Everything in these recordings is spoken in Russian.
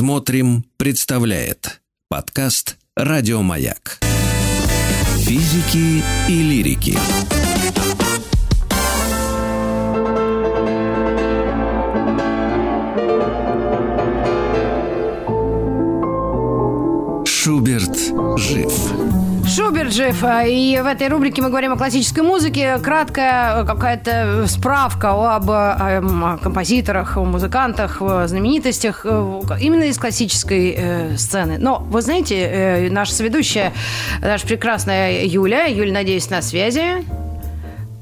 Смотрим, представляет подкаст Радиомаяк. Физики и лирики. Шуберт жив. Шуберт жив. И в этой рубрике мы говорим о классической музыке. Краткая какая-то справка об э, композиторах, о музыкантах, о знаменитостях э, именно из классической э, сцены. Но, вы знаете, э, наша соведущая, наша прекрасная Юля, Юля, надеюсь, на связи.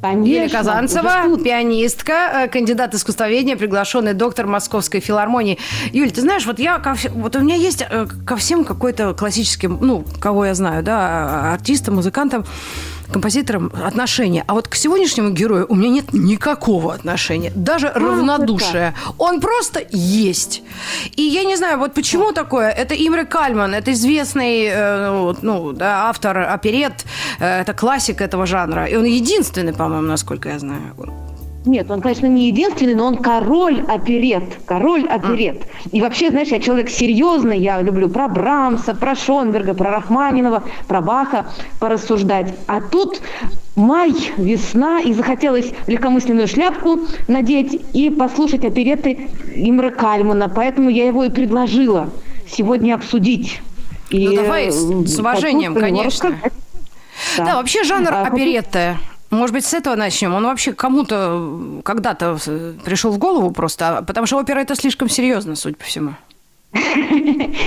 Конечно, Юлия Казанцева, пианистка, э, кандидат искусствоведения, приглашенный доктор Московской филармонии. Юль, ты знаешь, вот я ко вот у меня есть э, ко всем какой-то классическим, ну, кого я знаю, да, артистам, музыкантам, композиторам отношения. А вот к сегодняшнему герою у меня нет никакого отношения, даже равнодушия. Он просто есть. И я не знаю, вот почему такое. Это Имре Кальман, это известный э, ну, да, автор оперет, э, это классик этого жанра. И он единственный, по-моему, насколько я знаю. Нет, он, конечно, не единственный, но он король оперет. Король оперет. И вообще, знаешь, я человек серьезный, я люблю про Брамса, про Шонберга, про Рахманинова, про Баха порассуждать. А тут май, весна, и захотелось легкомысленную шляпку надеть и послушать опереты Имра Кальмана. Поэтому я его и предложила сегодня обсудить. И, Ну, давай, с- э, с уважением, конечно. рассказать. Да, вообще жанр А, оперетты. Может быть, с этого начнем? Он вообще кому-то когда-то э, пришел в голову просто, а- потому что опера это слишком серьезно, судя по всему.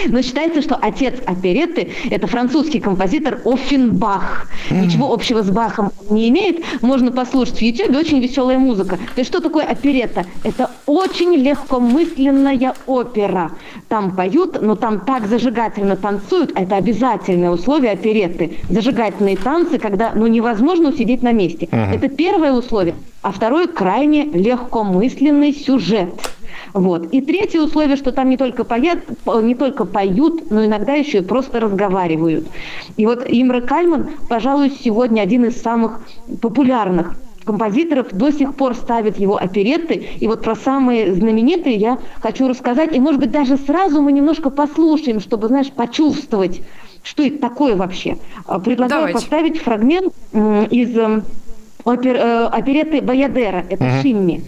Но считается, что отец оперетты – это французский композитор Оффенбах. Ничего общего с Бахом не имеет. Можно послушать в YouTube, очень веселая музыка. То есть что такое оперетта? Это очень легкомысленная опера. Там поют, но там так зажигательно танцуют. Это обязательное условие оперетты. Зажигательные танцы, когда ну, невозможно усидеть на месте. Это первое условие. А второе – крайне легкомысленный сюжет. Вот. И третье условие, что там не только, поят, не только поют, но иногда еще и просто разговаривают. И вот Имра Кальман, пожалуй, сегодня один из самых популярных композиторов, до сих пор ставит его оперетты. И вот про самые знаменитые я хочу рассказать. И, может быть, даже сразу мы немножко послушаем, чтобы, знаешь, почувствовать, что это такое вообще. А, Предлагаю Давайте. поставить фрагмент из м, опер- э, оперетты Баядера. Это Шимми.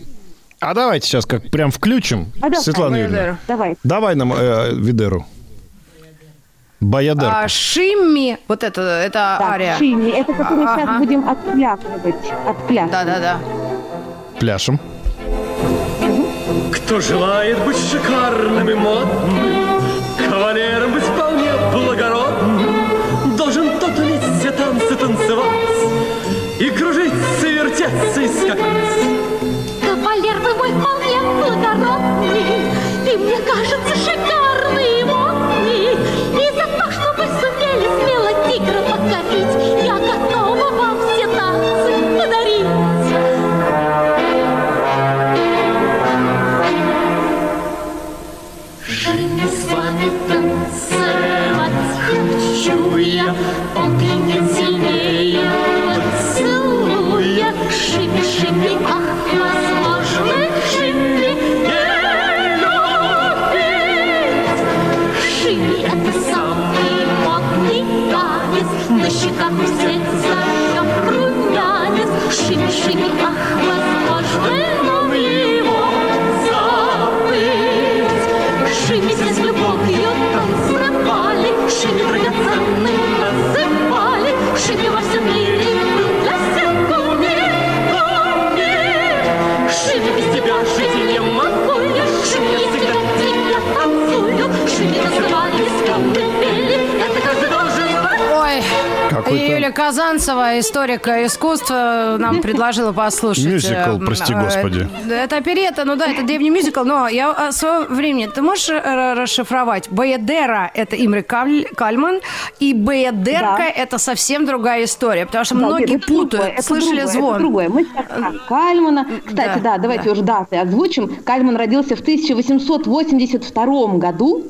А давайте сейчас как прям включим, А Светлана Юрьевна. Давай. Давай нам э, Видеру. Баядер. А Шимми, вот это, это Так, ария. Шимми, это который Ага. сейчас будем отплясывать. отплясывать. Да-да-да. Пляшем. Кто желает быть шикарным и модным, кавалером хочу я, Казанцева, историк искусства, нам предложила послушать. Мюзикл, э, прости э, господи. Это оперета, ну да, это древний мюзикл, но я о своем времени... Ты можешь э, расшифровать? Баядера – это Имре Каль- Кальман, и Баядерка Да. – это совсем другая история, потому что Да, многие это путают. это Слышали другое, звон? Это другое. Мы сейчас Кальмана. Кстати, Да, да, давайте да. уже даты озвучим. Кальман родился в 1882 году.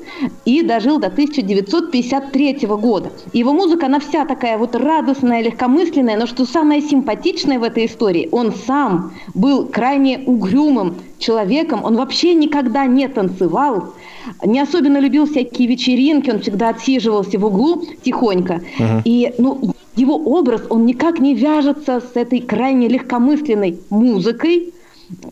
и дожил до 1953 года. Его музыка, она вся такая вот радостная, легкомысленная, но что самое симпатичное в этой истории, он сам был крайне угрюмым человеком, он вообще никогда не танцевал, не особенно любил всякие вечеринки, он всегда отсиживался в углу тихонько. И ну, его образ, он никак не вяжется с этой крайне легкомысленной музыкой.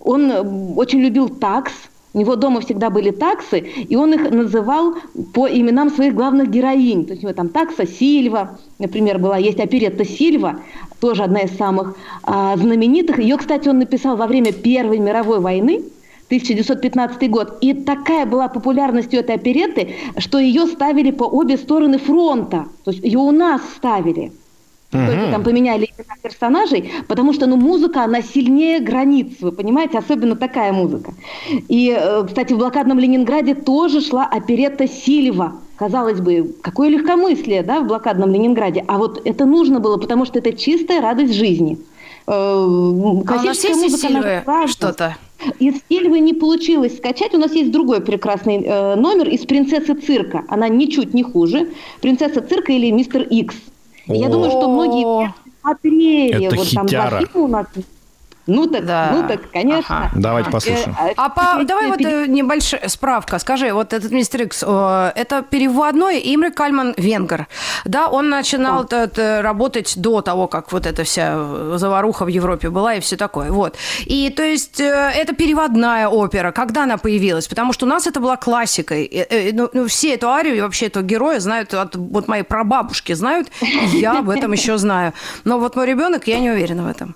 Он э, очень любил такс, у него дома всегда были таксы, и он их называл по именам своих главных героинь. То есть у него там такса Сильва, например, была, есть оперетта Сильва, тоже одна из самых а, знаменитых. Ее, кстати, он написал во время Первой мировой войны, 1915 год. И такая была популярность у этой оперетты, что ее ставили по обе стороны фронта. То есть ее у нас ставили. Только там поменяли имена персонажей, потому что ну, музыка, она сильнее границ, вы понимаете, особенно такая музыка. И, э, кстати, в блокадном Ленинграде тоже шла оперетта Сильва. Казалось бы, какое легкомыслие, да, в блокадном Ленинграде. А вот это нужно было, потому что это чистая радость жизни. Э, А у нас классическая есть музыка, она что-то? Из Сильвы не получилось скачать. У нас есть другой прекрасный э, номер из «Принцессы цирка». Она ничуть не хуже. «Принцесса цирка» или «Мистер Икс». Я думаю, что многие смотрели. Это вот там два хитяра. фильма у нас. Ну так, Да. ну так, конечно. Ага. Давайте послушаем. Э, А по- давай вот э, небольшая справка. Скажи, вот этот мистер Икс, э, это переводной Имре Кальман Венгер. Да, он начинал т- т- работать до того, как вот эта вся э, заваруха в Европе была и все такое. Вот. И то есть э, это переводная опера. Когда она появилась? Потому что у нас это была классикой. Э, э, ну, ну, все эту арию и вообще этого героя знают, от, вот мои прабабушки знают, я об этом еще знаю. Но вот мой ребенок, я не уверена в этом.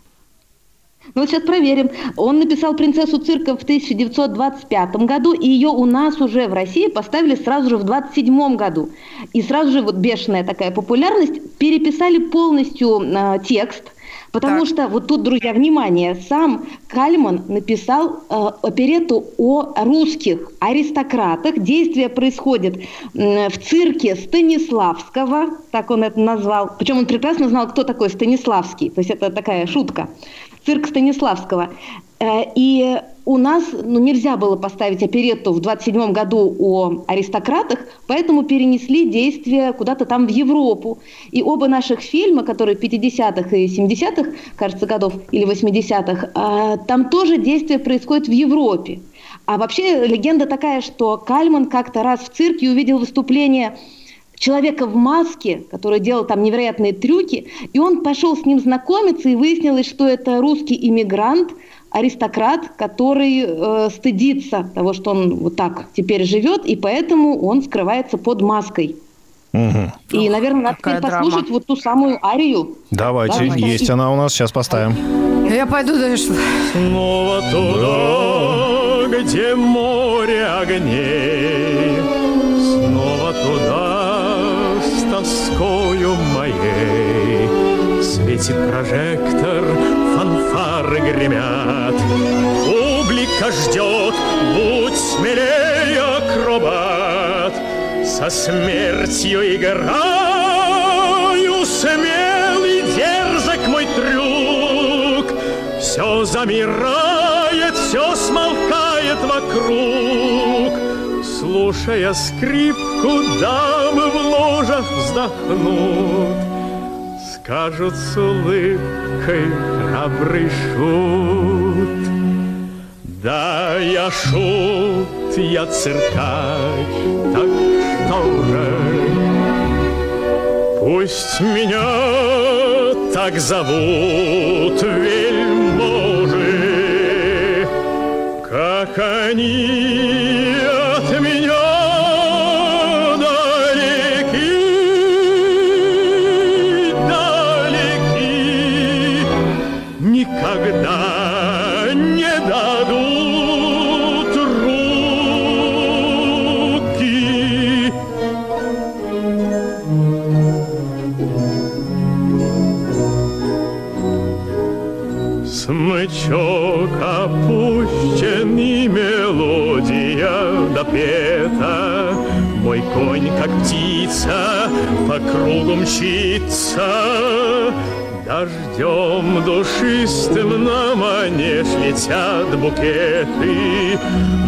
Ну, сейчас проверим. Он написал «Принцессу цирка» в 1925 году, и ее у нас уже в России поставили сразу же в 27 году. И сразу же вот бешеная такая популярность. Переписали полностью э, текст, потому Так. что вот тут, друзья, внимание, сам Кальман написал э, оперетту о русских аристократах. Действие происходит м, в цирке Станиславского, так он это назвал. Причем он прекрасно знал, кто такой Станиславский. То есть это такая шутка. Цирк Станиславского. Э, И у нас ну, нельзя было поставить оперетту в 27 году о аристократах, поэтому перенесли действие куда-то там в Европу. И оба наших фильма, которые 50-х и 70-х, кажется, годов, или 80-х, э, там тоже действие происходит в Европе. А вообще легенда такая, что Кальман как-то раз в цирке увидел выступление человека в маске, который делал там невероятные трюки, и он пошел с ним знакомиться, и выяснилось, что это русский иммигрант, аристократ, который э, стыдится того, что он вот так теперь живет, и поэтому он скрывается под маской. Мгм. И, наверное, надо какая теперь послушать вот ту самую арию. Давайте, Давайте. есть она у нас, сейчас поставим. Я пойду дальше. Снова туда, где море огней, Светит прожектор, фанфары гремят, Публика ждет, будь смелее, акробат, Со смертью играю, смелый, дерзок мой трюк, все замирает, все смолкает вокруг. Слушая скрипку, дамы в ложах вздохнут. Скажут с улыбкой храбрый шут. Да, я шут, я циркач, так что же? Пусть меня так зовут вельможи, как они Смычок опущен и мелодия допета. Мой конь, как птица, по кругу мчится. Дождем душистым на манеж летят букеты,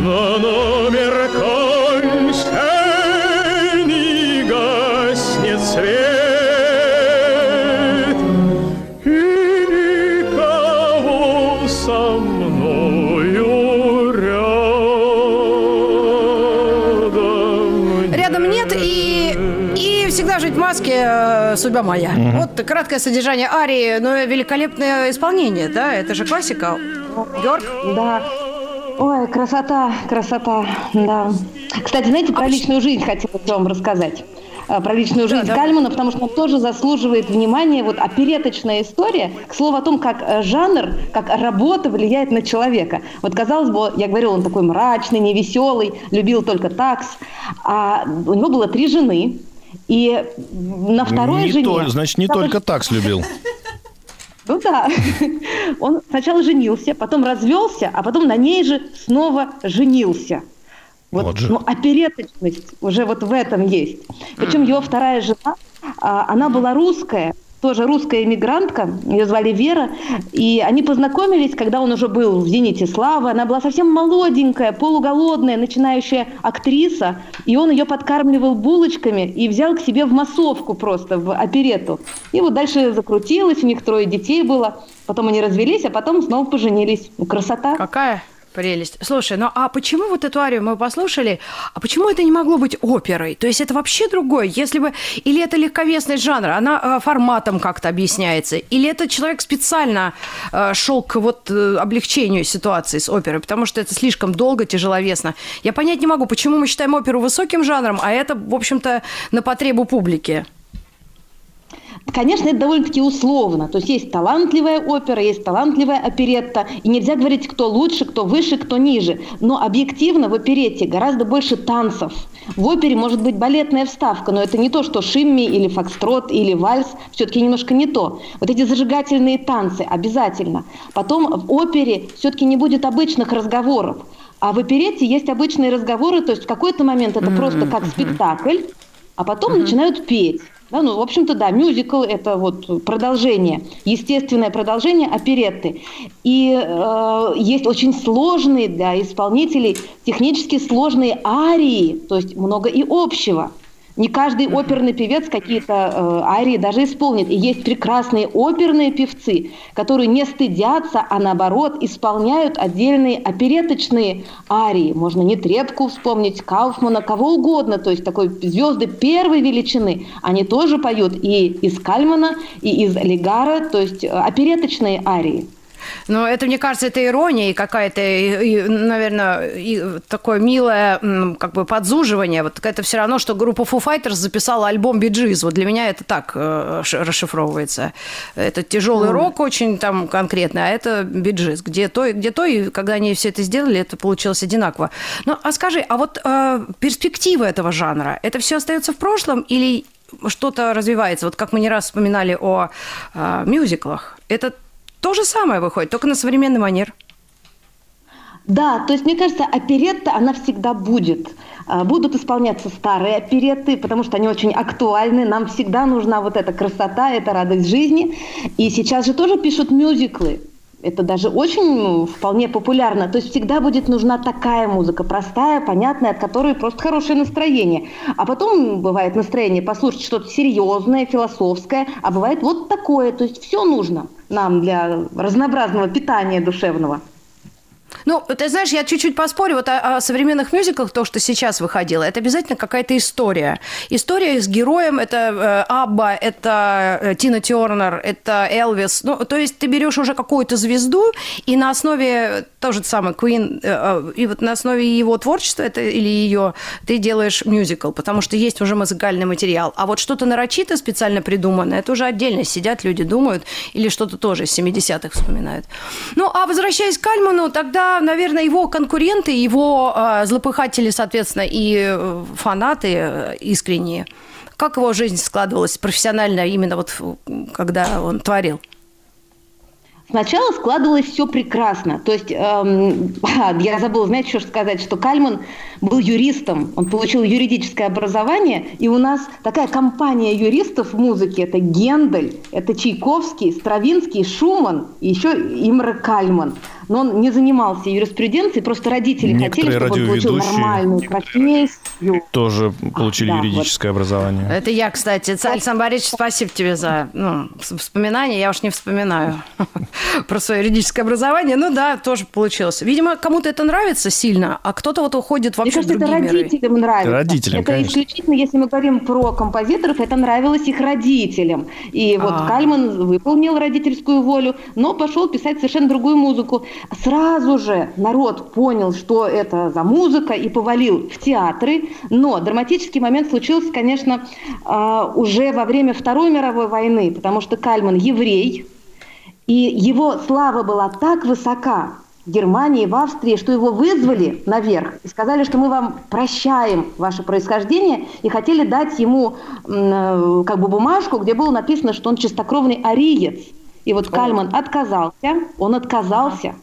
но номер кончен нет, и, и всегда жить в маске э, судьба моя. Вот краткое содержание арии, но великолепное исполнение, да? Это же классика. Георг? Да. Ой, красота, красота, да. Кстати, знаете, про личную жизнь хотела бы вам рассказать. А, Про личную жизнь да. Кальмана, потому что он тоже заслуживает внимания. Вот опереточная история, к слову о том, как э, жанр, как работа влияет на человека. Вот казалось бы, я говорила, он такой мрачный, невеселый, любил только такс. А у него было три жены. И на второй Не жене... то- значит, не только такс любил. Ну да. Он сначала женился, потом развелся, а потом на ней же снова женился. Вот, Вот же. ну, опереточность уже вот в этом есть. Причем его вторая жена, а, она была русская, тоже русская эмигрантка, ее звали Вера, и они познакомились, когда он уже был в «Зените славы», она была совсем молоденькая, полуголодная, начинающая актриса, и он ее подкармливал булочками и взял к себе в массовку просто, в оперету. И вот дальше закрутилось, у них трое детей было, потом они развелись, а потом снова поженились. Ну, красота. Какая прелесть. Слушай, ну а почему вот эту арию мы послушали, а почему это не могло быть оперой? То есть это вообще другое, если бы... Или это легковесность жанра, она э, форматом как-то объясняется, или это человек специально э, шел к вот э, облегчению ситуации с оперой, потому что это слишком долго, тяжеловесно. Я понять не могу, почему мы считаем оперу высоким жанром, а это, в общем-то, на потребу публики. Конечно, это довольно-таки условно. То есть есть талантливая опера, есть талантливая оперетта, и нельзя говорить, кто лучше, кто выше, кто ниже. Но объективно в оперетте гораздо больше танцев. В опере может быть балетная вставка, но это не то, что шимми или фокстрот или вальс, все-таки немножко не то. Вот эти зажигательные танцы обязательно. Потом в опере все-таки не будет обычных разговоров. А в оперете есть обычные разговоры, то есть в какой-то момент это просто как спектакль, а потом начинают петь. Да, ну, в общем-то, да, мюзикл – это вот продолжение, естественное продолжение оперетты. И э, есть очень сложные для исполнителей, технически сложные арии, то есть много и общего. Не каждый оперный певец какие-то э, арии даже исполнит. И есть прекрасные оперные певцы, которые не стыдятся, а наоборот исполняют отдельные опереточные арии. Можно не Трепку вспомнить, Кауфмана, кого угодно. То есть такой звезды первой величины. Они тоже поют и из Кальмана, и из Легара, то есть э, опереточные арии. Но это, мне кажется, это ирония и какая-то, наверное, и такое милое как бы подзуживание. Вот это все равно, что группа Foo Fighters записала альбом Биджиз. Вот для меня это так э, расшифровывается. Это тяжелый рок очень там конкретный, а это Биджиз. Где то, и где то, и когда они все это сделали, это получилось одинаково. Ну, а скажи, а вот э, перспективы этого жанра, это все остается в прошлом или что-то развивается? Вот как мы не раз вспоминали о э, мюзиклах. Это то же самое выходит, только на современный манер. Да, то есть, мне кажется, оперетта, она всегда будет. А, Будут исполняться старые оперетты, потому что они очень актуальны. Нам всегда нужна вот эта красота, эта радость жизни. И сейчас же тоже пишут мюзиклы. Это даже очень ну, вполне популярно. То есть всегда будет нужна такая музыка, простая, понятная, от которой просто хорошее настроение. А потом бывает настроение послушать что-то серьезное, философское, а бывает вот такое. То есть все нужно нам для разнообразного питания душевного. Ну, ты знаешь, я чуть-чуть поспорю вот о, о современных мюзиклах, то, что сейчас выходило, это обязательно какая-то история. История с героем, это э, Абба, это э, Тина Тернер, это Элвис. Ну, то есть ты берешь уже какую-то звезду, и на основе, то же самое, Queen, э, э, и вот на основе его творчества это, или ее, ты делаешь мюзикл, потому что есть уже музыкальный материал. А вот что-то нарочито специально придуманное, это уже отдельно сидят, люди думают, или что-то тоже из 70-х вспоминают. Ну, а возвращаясь к Кальману, тогда, наверное, его конкуренты, его э, злопыхатели, соответственно, и э, фанаты э, искренние, как его жизнь складывалась профессионально именно вот когда он творил? Сначала складывалось все прекрасно. То есть, эм, я забыла, знаете, что сказать, что Кальман был юристом, он получил юридическое образование, и у нас такая компания юристов в музыке, это Гендель, это Чайковский, Стравинский, Шуман, и еще Имра Кальман. Но он не занимался юриспруденцией, просто родители Некоторые хотели, чтобы он получил нормальную профессию. Тоже получили да, вот. юридическое образование. Это я, кстати. Александр Борисович, спасибо тебе за ну, вспоминание. Я уж не вспоминаю про свое юридическое образование. Ну да, тоже получилось. Видимо, кому-то это нравится сильно, а кто-то вот уходит Мне вообще в кажется, это другие миры. родителям нравится. Родителям, это конечно. исключительно, если мы говорим про композиторов, это нравилось их родителям. И вот А. Кальман выполнил родительскую волю, но пошел писать совершенно другую музыку. Сразу же народ понял, что это за музыка, и повалил в театры. Но драматический момент случился, конечно, а, уже во время Второй мировой войны, потому что Кальман еврей, и его слава была так высока в Германии, в Австрии, что его вызвали наверх и сказали, что мы вам прощаем ваше происхождение, и хотели дать ему э, как бы бумажку, где было написано, что он чистокровный ариец. И вот Кальман отказался, он отказался,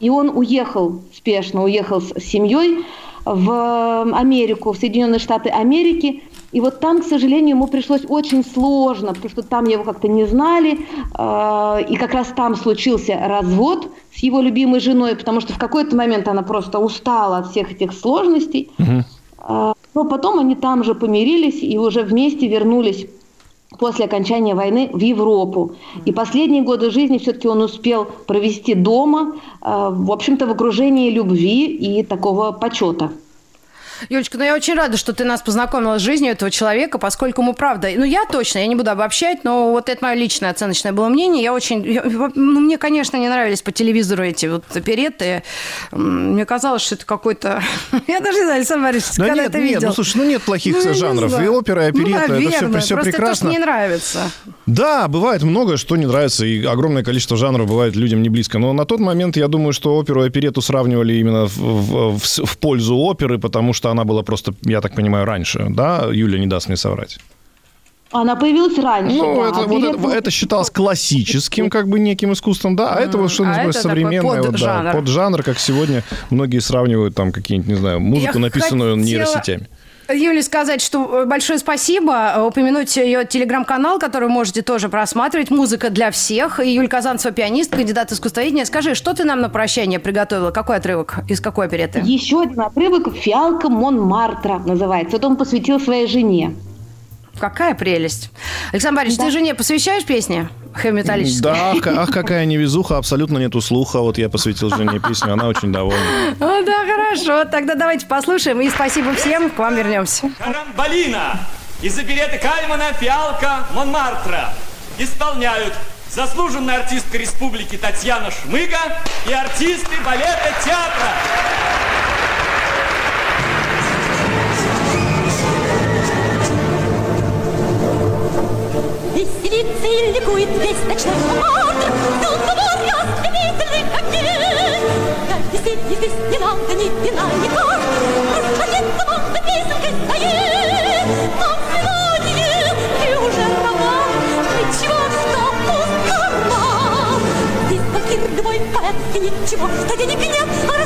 и он уехал спешно, уехал с семьей в Америку, в Соединенные Штаты Америки. И вот там, к сожалению, ему пришлось очень сложно, потому что там его как-то не знали. э, И как раз там случился развод с его любимой женой, потому что в какой-то момент она просто устала от всех этих сложностей. Э, Но потом они там же помирились и уже вместе вернулись после окончания войны в Европу. И последние годы жизни все-таки он успел провести дома, э, в общем-то, в окружении любви и такого почета. Юлечка, ну я очень рада, что ты нас познакомила с жизнью этого человека, поскольку мы, правда, ну я точно, я не буду обобщать, но вот это мое личное оценочное было мнение. Я очень, я- ну мне, конечно, не нравились по телевизору эти вот опереты. Мне казалось, что это какой-то... Я даже не знаю, Александр Борисович, Да когда нет, это нет, видел? ну слушай, ну нет плохих Ну, жанров. И опера, и Ну, оперетта, это все, наверное, все просто прекрасно. то, что не нравится. Да, бывает многое, что не нравится, и огромное количество жанров бывает людям не близко. Но на тот момент я думаю, что оперу и оперету сравнивали именно в, в- в в пользу оперы, потому что она была просто, я так понимаю, раньше. Да, Юля не даст мне соврать. Она появилась раньше. Ну, да, это, а вот это, это считалось классическим, как бы неким искусством, да, а это вот что А называется современное, вот, да, поджанр, как сегодня многие сравнивают там какие-нибудь, не знаю, музыку, Я написанную хотела- нейросетями. Юле сказать, что э, большое спасибо, э, упомянуть ее телеграм-канал, который можете тоже просматривать, «Музыка для всех». И Юль Казанцева, пианист, кандидат искусствоведения. Скажи, что ты нам на прощание приготовила? Какой отрывок? Из какой опереты? Еще один отрывок «Фиалка Монмартра» называется. Это он посвятил своей жене. Какая прелесть. Александр Борисович, ты жене посвящаешь песни хэви-металлические? Да, ах, ка- ах, какая невезуха, абсолютно нету слуха. Вот я посвятил жене песню, она очень довольна. О, да, хорошо. Тогда давайте послушаем. И спасибо всем. К вам вернемся. Карамбалина из опереты Кальмана «Фиалка Монмартра» исполняют заслуженная артистка республики Татьяна Шмыга и артисты балета театра. И ликует весь ночной театр, двор ослепительный конец. Да веселье здесь ни лампа, ни вина, ни карт, Расходиться можно песенкой своей. Но сегодня ты уже права, Ничего, что пустота. Здесь факир любой поэт, и ничего, что денег нет, А